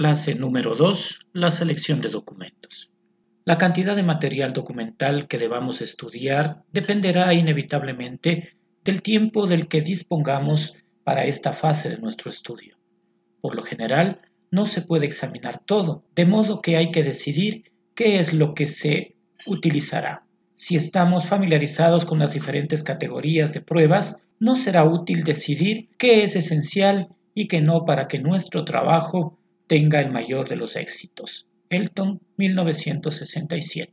Clase número 2. La selección de documentos. La cantidad de material documental que debamos estudiar dependerá inevitablemente del tiempo del que dispongamos para esta fase de nuestro estudio. Por lo general, no se puede examinar todo, de modo que hay que decidir qué es lo que se utilizará. Si estamos familiarizados con las diferentes categorías de pruebas, no será útil decidir qué es esencial y qué no para que nuestro trabajo tenga el mayor de los éxitos. Elton, 1967.